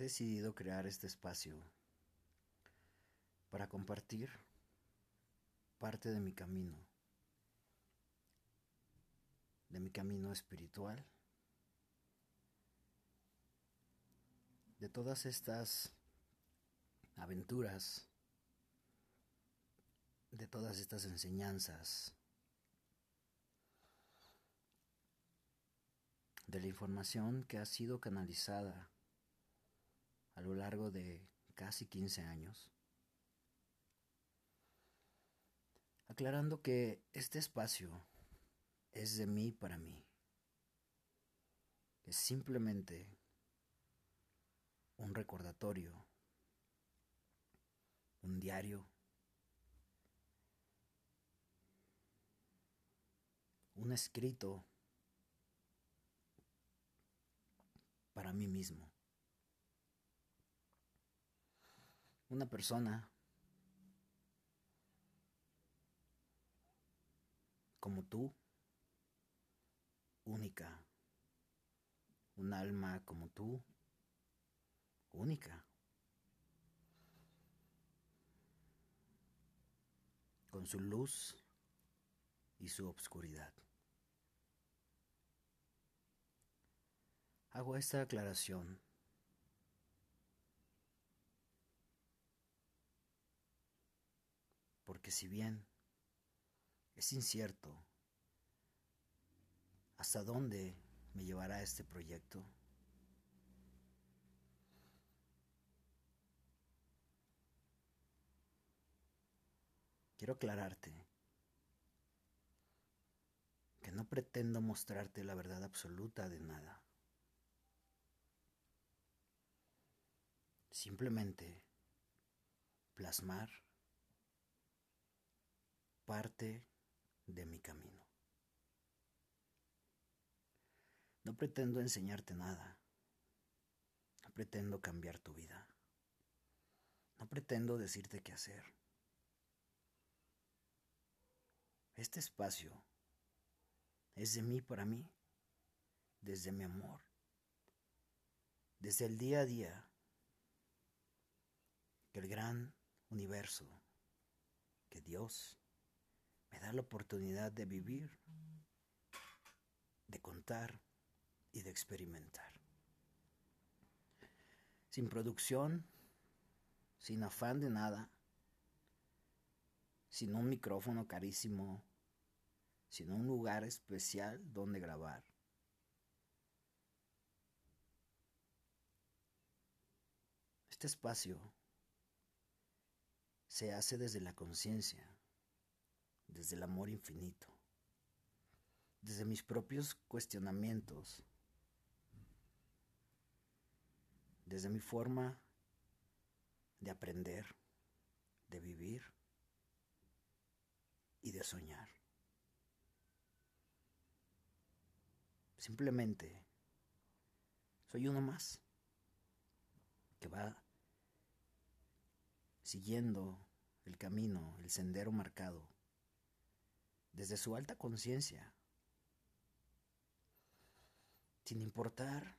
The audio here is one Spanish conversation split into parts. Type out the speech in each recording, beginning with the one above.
decidido crear este espacio para compartir parte de mi camino, de mi camino espiritual, de todas estas aventuras, de todas estas enseñanzas, de la información que ha sido canalizada a lo largo de casi 15 años. Aclarando que este espacio es de mí para mí. Es simplemente un recordatorio, un diario, un escrito para mí mismo. Una persona como tú, única, un alma como tú, única, con su luz y su obscuridad. Hago esta aclaración porque si bien es incierto hasta dónde me llevará este proyecto, quiero aclararte que no pretendo mostrarte la verdad absoluta de nada. Simplemente plasmar parte de mi camino. No pretendo enseñarte nada. No pretendo cambiar tu vida. No pretendo decirte qué hacer. Este espacio es de mí para mí, desde mi amor, desde el día a día que el gran universo, que Dios, me da la oportunidad de vivir, de contar y de experimentar. Sin producción, sin afán de nada, sin un micrófono carísimo, sin un lugar especial donde grabar. Este espacio se hace desde la conciencia desde el amor infinito, desde mis propios cuestionamientos, desde mi forma de aprender, de vivir y de soñar. Simplemente soy uno más que va siguiendo el camino, el sendero marcado desde su alta conciencia, sin importar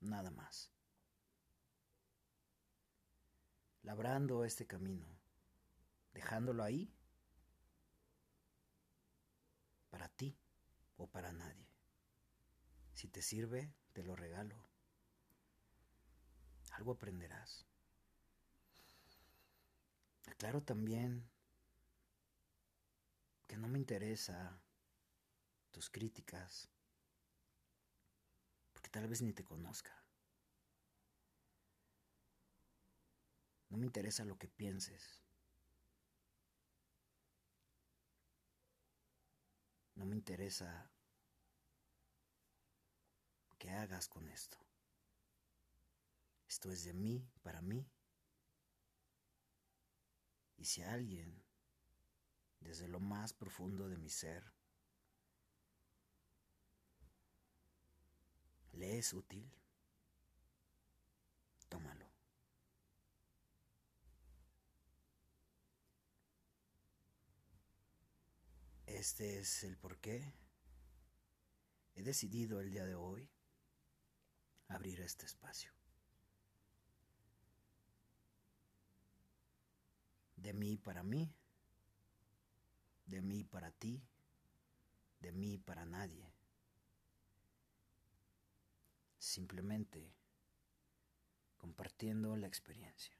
nada más. Labrando este camino, dejándolo ahí para ti o para nadie. Si te sirve, te lo regalo. Algo aprenderás. Aclaro también que no me interesa tus críticas, porque tal vez ni te conozca. No me interesa lo que pienses. No me interesa qué hagas con esto. Esto es de mí, para mí y si alguien, desde lo más profundo de mi ser, le es útil, tómalo. Este es el por qué he decidido el día de hoy abrir este espacio. De mí para mí, de mí para ti, de mí para nadie. Simplemente compartiendo la experiencia.